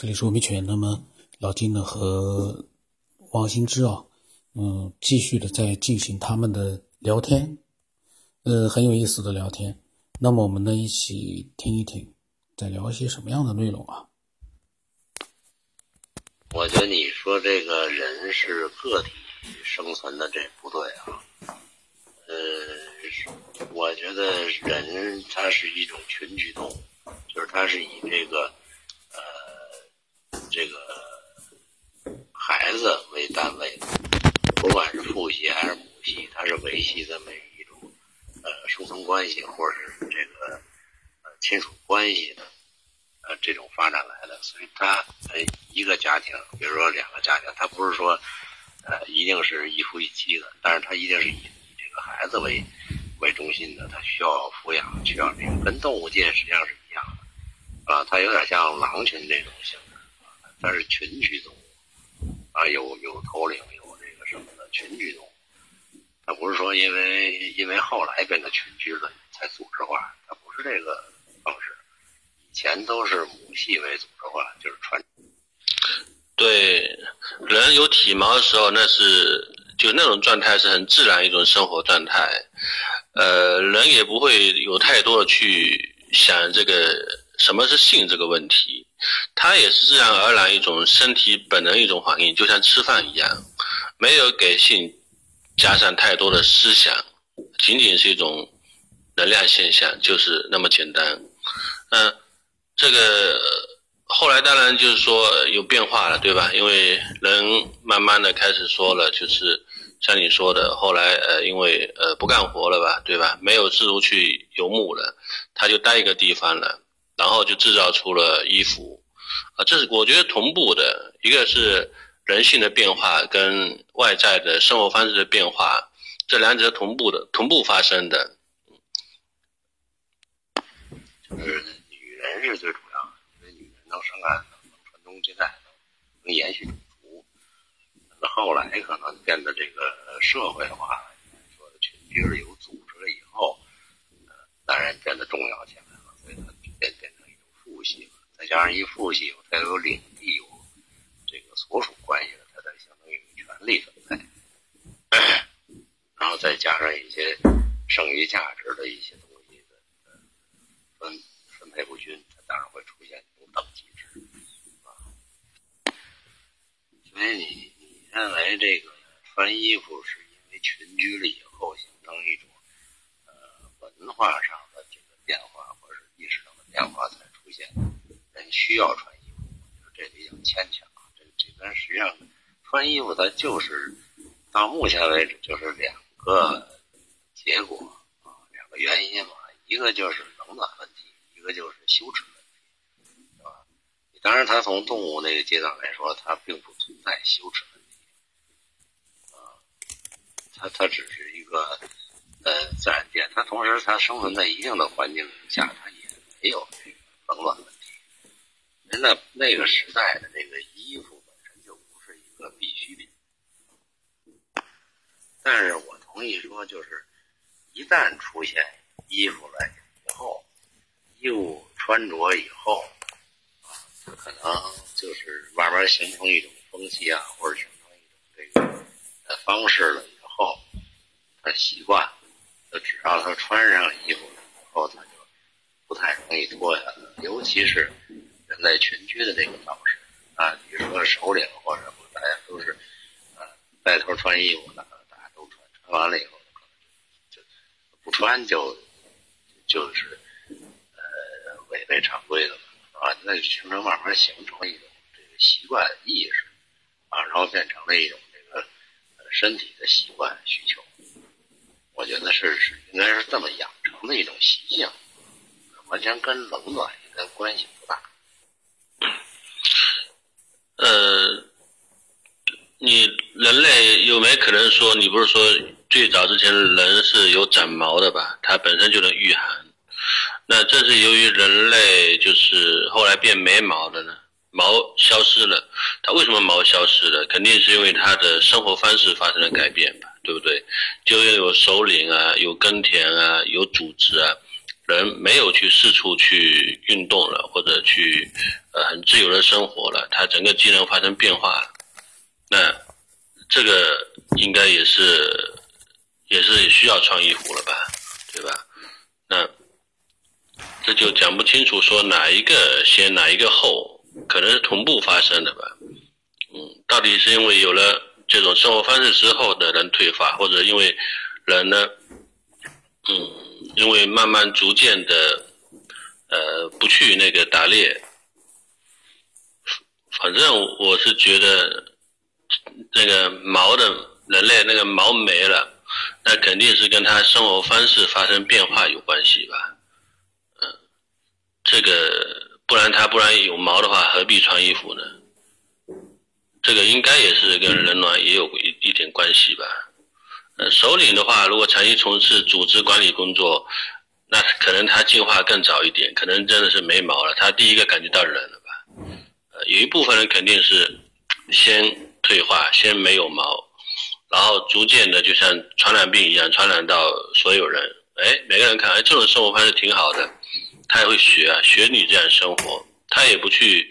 这里是吴明全。那么老金呢和王新之啊，嗯，继续的在进行他们的聊天，呃，很有意思的聊天。那么我们呢一起听一听，在聊一些什么样的内容啊？我觉得你说这个人是个体生存的，这不对啊。呃，我觉得人它是一种群居动物，就是它是以这个。这个孩子为单位，不管是父系还是母系，它是维系这么一种呃生存关系，或者是这个呃亲属关系的呃这种发展来的。所以它呃一个家庭，比如说两个家庭，它不是说呃一定是一夫一妻的，但是它一定是以以这个孩子为为中心的，它需要抚养，需要这个，跟动物界实际上是一样的啊，它有点像狼群这种性。它是群居动物啊，有有头领，有这个什么的群居动物。它不是说因为因为后来变得群居了才组织化，它不是这个方式。以前都是母系为组织化，就是传。对，人有体毛的时候，那是就那种状态是很自然一种生活状态。呃，人也不会有太多的去想这个什么是性这个问题。它也是自然而然一种身体本能一种反应，就像吃饭一样，没有给性加上太多的思想，仅仅是一种能量现象，就是那么简单。嗯，这个后来当然就是说有变化了，对吧？因为人慢慢的开始说了，就是像你说的，后来呃，因为呃不干活了吧，对吧？没有自如去游牧了，他就待一个地方了。然后就制造出了衣服，啊，这是我觉得同步的，一个是人性的变化跟外在的生活方式的变化，这两者同步的，同步发生的。就是女人是最主要的，因为女人能生孩子，能传宗接代，能延续种族。那后来可能变得这个社会化，说的群居有组织了以后，呃，男人变得重要起来。变变成一种父系了，再加上一父系，它有领地，有这个所属关系的，它才相当于权力分配。然后再加上一些剩余价值的一些东西的分分配不均，它当然会出现一种等级制啊。所以你你认为这个穿衣服是因为群居了以后形成一种呃文化上？变化才出现，人需要穿衣服，这比较牵强。这这边实际上穿衣服，它就是到目前为止就是两个结果啊，两个原因嘛。一个就是冷暖问题，一个就是羞耻问题，是吧？当然，它从动物那个阶段来说，它并不存在羞耻问题啊，它它只是一个呃自然界，它同时它生存在一定的环境下，它。也没有这个冷暖问题。人那那个时代的那个衣服本身就不是一个必需品。但是我同意说，就是一旦出现衣服了以后，衣服穿着以后，啊，可能就是慢慢形成一种风气啊，或者形成一种这个方式了以后，他习惯，就只要他穿上衣服了以后，他就。不太容易脱下来，尤其是人在群居的这个方式啊，比如说首领或者什么，大家都是啊带头穿衣服的，完了以后就不穿就就是呃违背常规的了啊，那就形成慢慢形成一种这个习惯意识啊，然后变成了一种这个身体的习惯需求，我觉得是是应该是这么养成的一种习性。完全跟冷暖应该关系不大。呃，你人类有没可能说，你不是说最早之前人是有长毛的吧？它本身就能御寒。那这是由于人类就是后来变没毛的呢？毛消失了，它为什么毛消失了？肯定是因为它的生活方式发生了改变吧？对不对？就有首领啊，有耕田啊，有组织啊。人没有去四处去运动了，或者去呃很自由的生活了，他整个机能发生变化了，那这个应该也是也是需要穿衣服了吧，对吧？那这就讲不清楚说哪一个先哪一个后，可能是同步发生的吧。嗯，到底是因为有了这种生活方式之后的人退化，或者因为人呢，嗯，因为慢慢逐渐的，呃，不去那个打猎，反正我是觉得那个毛的人类那个毛没了，那肯定是跟他生活方式发生变化有关系吧。嗯，这个不然他不然有毛的话，何必穿衣服呢？这个应该也是跟人卵也有一一点关系吧。呃，首领的话，如果长期从事组织管理工作，那可能他进化更早一点，可能真的是没毛了，他第一个感觉到冷了吧。呃，有一部分人肯定是先退化，先没有毛，然后逐渐的就像传染病一样传染到所有人。哎，每个人看，哎，这种生活方式挺好的，他也会学啊，学你这样生活。他也不去，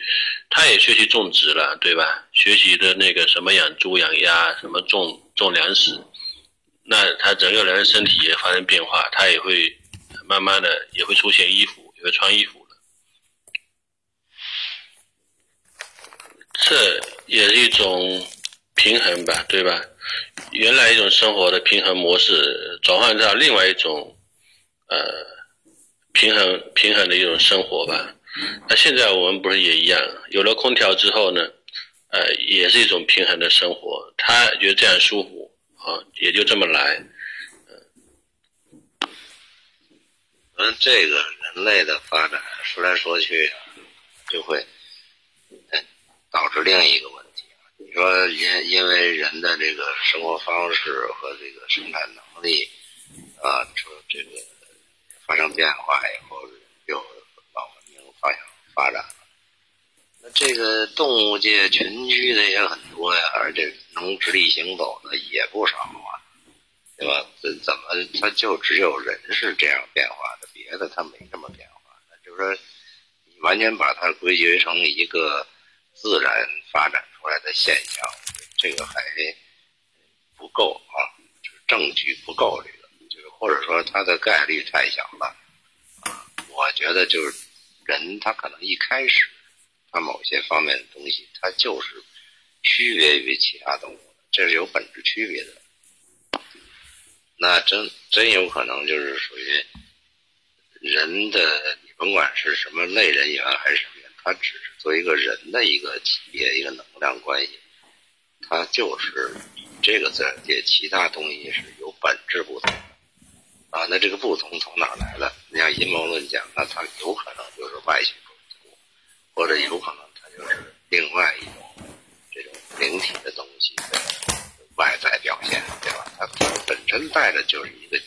他也学习种植了，对吧？学习的那个什么养猪养鸭，什么种种粮食，那他整个人身体也发生变化，他也会慢慢的也会出现衣服，也会穿衣服了。这也是一种平衡吧，对吧？原来一种生活的平衡模式，转换到另外一种呃平衡平衡的一种生活吧。那现在我们不是也一样？有了空调之后呢，呃，也是一种平衡的生活。他觉得这样舒服啊，也就这么来。嗯，这个人类的发展说来说去，就会导致另一个问。说因因为人的这个生活方式和这个生产能力啊，说这个发生变化以后。就老文明发展了，那这个动物界群居的也很多呀，而且能直立行走的也不少啊，对吧？怎怎么它就只有人是这样变化的，别的它没这么变化？那就是说，你完全把它归结成一个自然发展出来的现象，这个还不够啊，就是证据不够，这个就是或者说它的概率太小了啊，我觉得就是。人他可能一开始，他某些方面的东西，他就是区别于其他动物的，这是有本质区别的。那真真有可能就是属于人的，你甭管是什么类人猿还是什么，他只是作为一个人的一个级别、一个能量关系，它就是与这个自然界其他东西是有本质不同的。啊，那这个不同从哪来的？你像阴谋论讲，那它有可能就是外星种族，或者有可能它就是另外一种这种灵体的东西的外在表现，对吧？它它本身带的就是一个，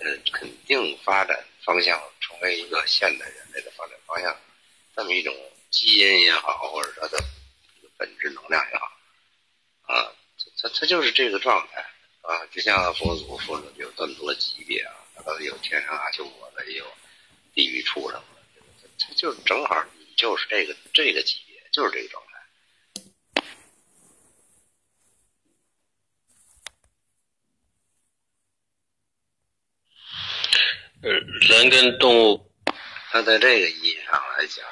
呃，肯定发展方向，成为一个现代人类的发展方向，这么一种基因也好，或者它的本质能量也好，啊，它它就是这个状态。啊，就像佛祖说的，有这么多级别啊，它有天上阿修罗的，也有地狱畜生的，它就正好你就是这个这个级别，就是这个状态。呃，人跟动物，它在这个意义上来讲，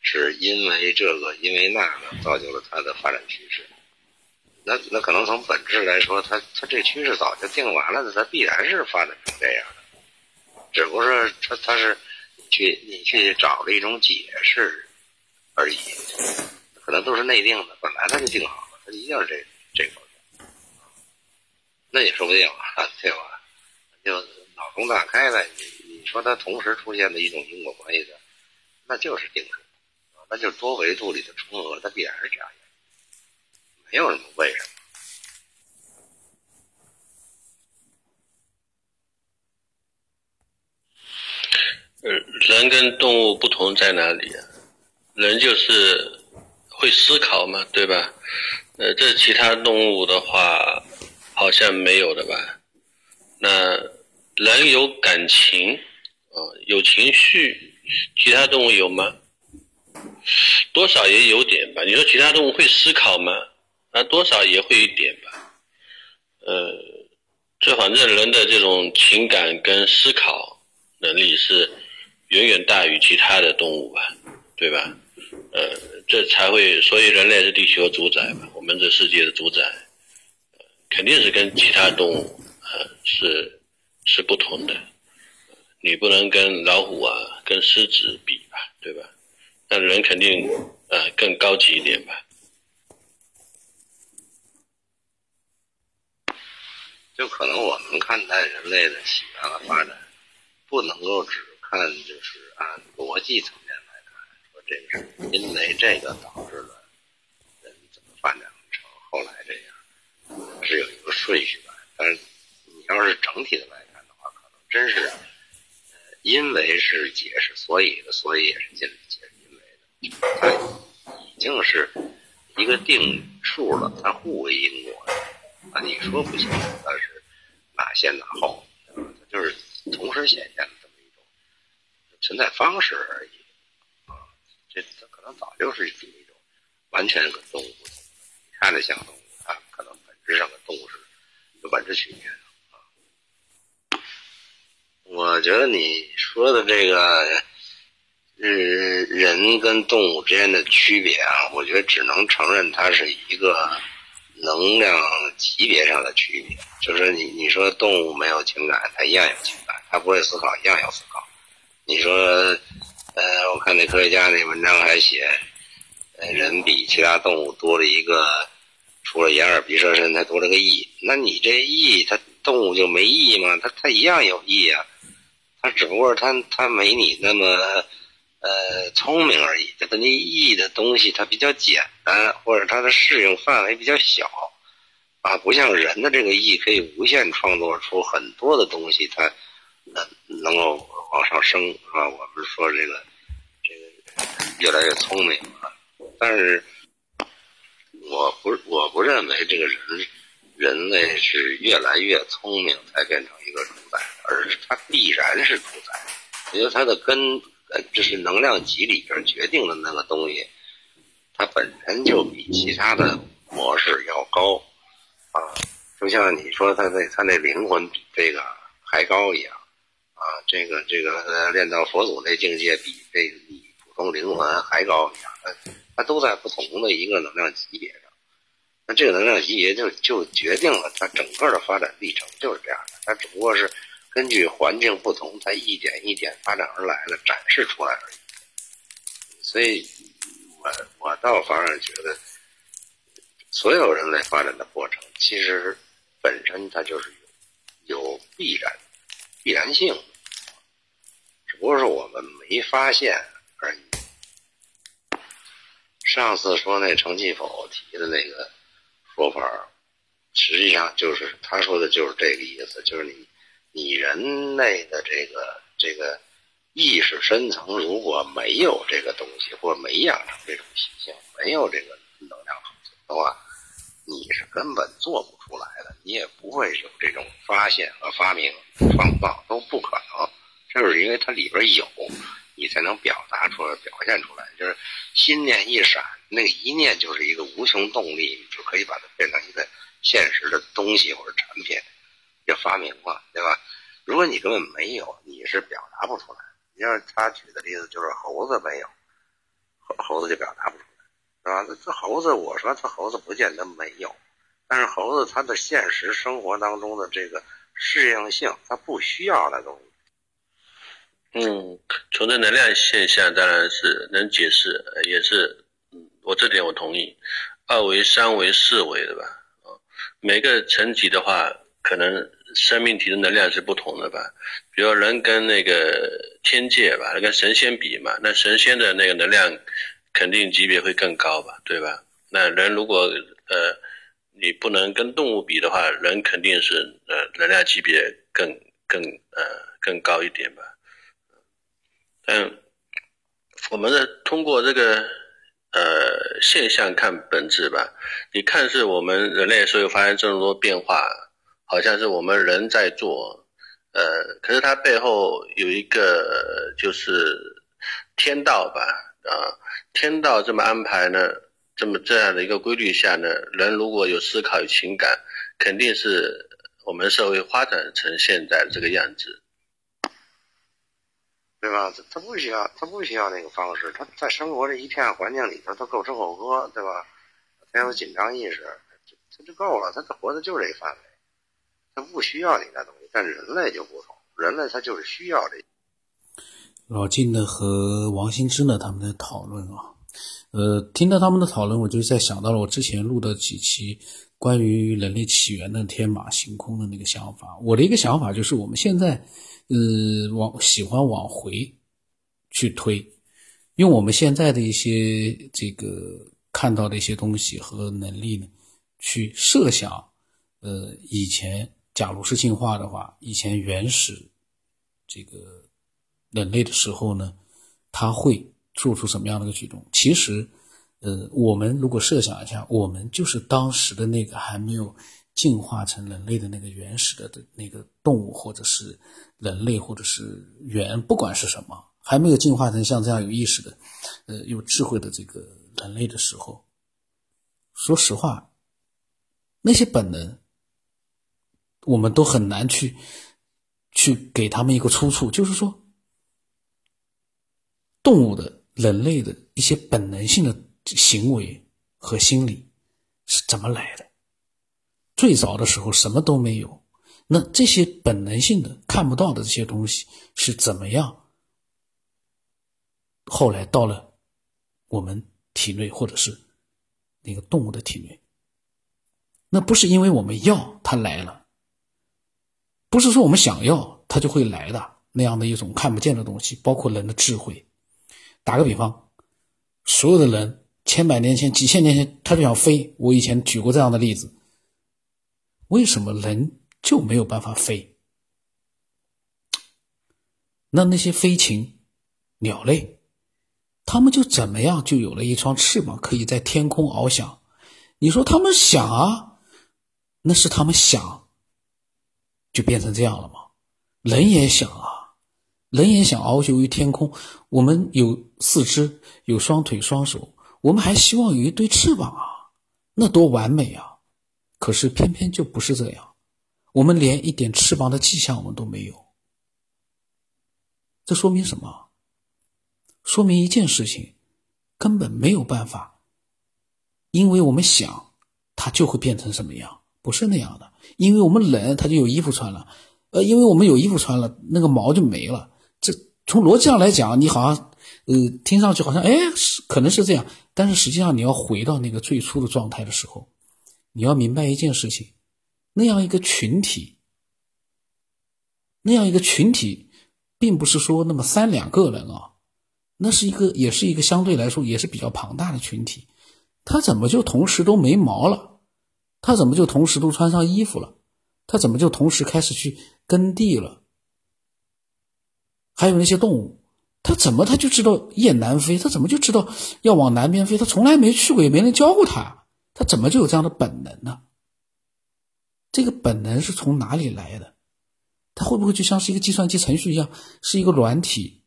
是因为这个，因为那个，造就了它的发展趋势。那那可能从本质来说，它它这趋势早就定完了的，它必然是发展成这样的，只不过是它它是去你去找了一种解释而已，可能都是内定的，本来它就定好了，它一定是这这方向，那也说不定啊，对吧？就脑洞大开了，你你说它同时出现的一种因果关系的，那就是定数，那就多维度里的重合，它必然是这样。没有什么为什么。人跟动物不同在哪里啊？人就是会思考嘛，对吧？呃，这其他动物的话，好像没有的吧？那人有感情，啊，有情绪，其他动物有吗？多少也有点吧。你说其他动物会思考吗？啊，多少也会一点吧。呃，这反正人的这种情感跟思考能力是远远大于其他的动物吧，对吧？呃，这才会，所以人类是地球主宰嘛，我们这世界的主宰，肯定是跟其他动物呃是是不同的。你不能跟老虎啊、跟狮子比吧，对吧？那人肯定呃更高级一点吧。就可能我们看待人类的起源和发展，不能够只看就是按逻辑层面来看，说这个是因为这个导致了人怎么发展成后来这样，是有一个顺序的。但是你要是整体的来看的话，可能真是。因为是解释所以的，所以也是尽力解释，它已经是一个定数了，它互为因果的啊！你说不行，它是哪先哪后，它就是同时显现的这么一种存在方式而已啊！这它可能早就是一种完全跟动物不同，看着像动物，它可能本质上跟动物是有本质区别的。我觉得你说的这个，呃，人跟动物之间的区别啊，我觉得只能承认它是一个能量级别上的区别。就是你你说动物没有情感，它一样有情感；它不会思考，一样有思考。你说，呃，我看那科学家那文章还写，呃，人比其他动物多了一个，除了眼耳鼻舌身，它多了个意。那你这意，它动物就没意吗？它它一样有意啊。它只不过它它没你那么呃聪明而已，他那意的东西它比较简单，或者它的适应范围比较小，啊，不像人的这个意可以无限创作出很多的东西，它能能够往上升，是吧？我们说这个这个越来越聪明了，但是我不我不认为这个人人类是越来越聪明才变成一个主宰。而是它必然是主宰，因为它的根，呃，就是能量级里边决定的那个东西，它本身就比其他的模式要高，啊，就像你说他那他那灵魂比这个还高一样，啊，这个这个练到佛祖那境界比这比普通灵魂还高一样，它它都在不同的一个能量级别上，那这个能量级别就就决定了它整个的发展历程就是这样的，它只不过是。根据环境不同，它一点一点发展而来的，展示出来而已。所以，我我倒反而觉得，所有人类发展的过程，其实本身它就是有有必然必然性，只不过是我们没发现而已。上次说那程继否提的那个说法，实际上就是他说的就是这个意思，就是你。你人类的这个这个意识深层如果没有这个东西，或者没养成这种习性，没有这个能量储存的话，你是根本做不出来的，你也不会有这种发现和发明、创造都不可能。就是因为它里边有，你才能表达出来、表现出来。就是心念一闪，那个一念就是一个无穷动力，你就可以把它变成一个现实的东西或者产品。就发明了，对吧？如果你根本没有，你是表达不出来。你像他举的例子，就是猴子没有，猴猴子就表达不出来，是吧？这猴子，我说这猴子不见得没有，但是猴子它的现实生活当中的这个适应性，它不需要那东西。嗯，从这能量现象当然是能解释，也是，嗯，我这点我同意。二维、三维、四维的吧？每个层级的话，可能。生命体的能量是不同的吧？比如人跟那个天界吧，跟神仙比嘛，那神仙的那个能量肯定级别会更高吧，对吧？那人如果呃，你不能跟动物比的话，人肯定是呃能量级别更更呃更高一点吧。嗯，我们的通过这个呃现象看本质吧，你看是我们人类所有发生这么多变化。好像是我们人在做，呃，可是它背后有一个就是天道吧，啊，天道这么安排呢，这么这样的一个规律下呢，人如果有思考、有情感，肯定是我们社会发展成现在这个样子，对吧？他他不需要，他不需要那个方式，他在生活这一片环境里头，他够吃够喝，对吧？他有紧张意识，他就够了，他活的就是这范围，他不需要你那东西。但人类就不同，人类他就是需要这。老晋呢和王新之呢他们在讨论啊，呃，听到他们的讨论，我就在想到了我之前录的几期关于人类起源的天马行空的那个想法。我的一个想法就是，我们现在呃往喜欢往回去推，用我们现在的一些这个看到的一些东西和能力呢，去设想，呃，以前假如是进化的话，以前原始这个。人类的时候呢，他会做出什么样的一个举动？其实，呃，我们如果设想一下，我们就是当时的那个还没有进化成人类的那个原始的的那个动物，或者是人类，或者是猿，不管是什么，还没有进化成像这样有意识的、呃，有智慧的这个人类的时候，说实话，那些本能，我们都很难去去给他们一个出处，就是说。动物的、人类的一些本能性的行为和心理是怎么来的？最早的时候什么都没有，那这些本能性的看不到的这些东西是怎么样？后来到了我们体内，或者是那个动物的体内，那不是因为我们要它来了，不是说我们想要它就会来的那样的一种看不见的东西，包括人的智慧。打个比方，所有的人千百年前、几千年前他就想飞。我以前举过这样的例子。为什么人就没有办法飞？那那些飞禽、鸟类，他们就怎么样就有了一双翅膀，可以在天空翱翔？你说他们想啊，那是他们想，就变成这样了吗？人也想啊。人也想遨游于天空，我们有四肢，有双腿、双手，我们还希望有一对翅膀啊，那多完美啊！可是偏偏就不是这样，我们连一点翅膀的迹象我们都没有。这说明什么？说明一件事情，根本没有办法，因为我们想，它就会变成什么样？不是那样的，因为我们冷，它就有衣服穿了；呃，因为我们有衣服穿了，那个毛就没了。这从逻辑上来讲，你好像，呃，听上去好像，哎，是可能是这样，但是实际上你要回到那个最初的状态的时候，你要明白一件事情，那样一个群体，那样一个群体，并不是说那么三两个人啊，那是一个，也是一个相对来说也是比较庞大的群体，他怎么就同时都没毛了？他怎么就同时都穿上衣服了？他怎么就同时开始去耕地了？还有那些动物，他怎么他就知道雁南飞？他怎么就知道要往南边飞？他从来没去过，也没人教过他，他怎么就有这样的本能呢？这个本能是从哪里来的？它会不会就像是一个计算机程序一样，是一个软体，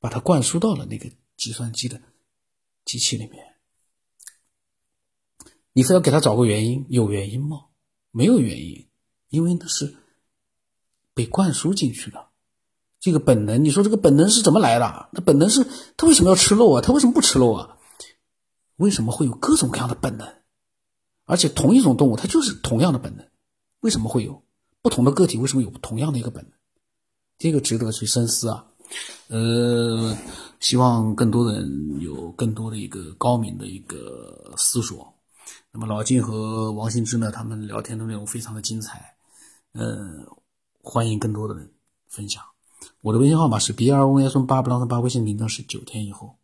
把它灌输到了那个计算机的机器里面？你非要给他找个原因，有原因吗？没有原因，因为那是被灌输进去的。这个本能，你说这个本能是怎么来的？那本能是他为什么要吃肉啊？他为什么不吃肉啊？为什么会有各种各样的本能？而且同一种动物，它就是同样的本能，为什么会有不同的个体？为什么有同样的一个本能？这个值得去深思啊！呃，希望更多的人有更多的一个高明的一个思索。那么老金和王新之呢，他们聊天的内容非常的精彩，呃，欢迎更多的人分享。我的微信号码是 b 二 o n s 八不当的八，微信名称是九天以后。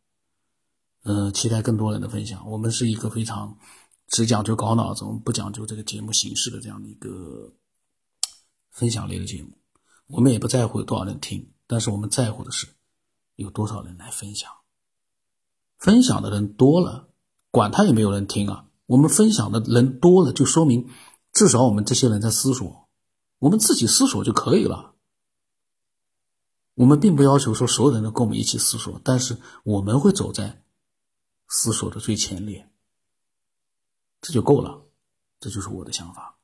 嗯，期待更多人的分享。我们是一个非常只讲究搞脑子，不讲究这个节目形式的这样的一个分享类的节目。我们也不在乎有多少人听，但是我们在乎的是有多少人来分享。分享的人多了，管他有没有人听啊。我们分享的人多了，就说明至少我们这些人在思索。我们自己思索就可以了。我们并不要求说所有人都跟我们一起思索，但是我们会走在思索的最前列，这就够了。这就是我的想法。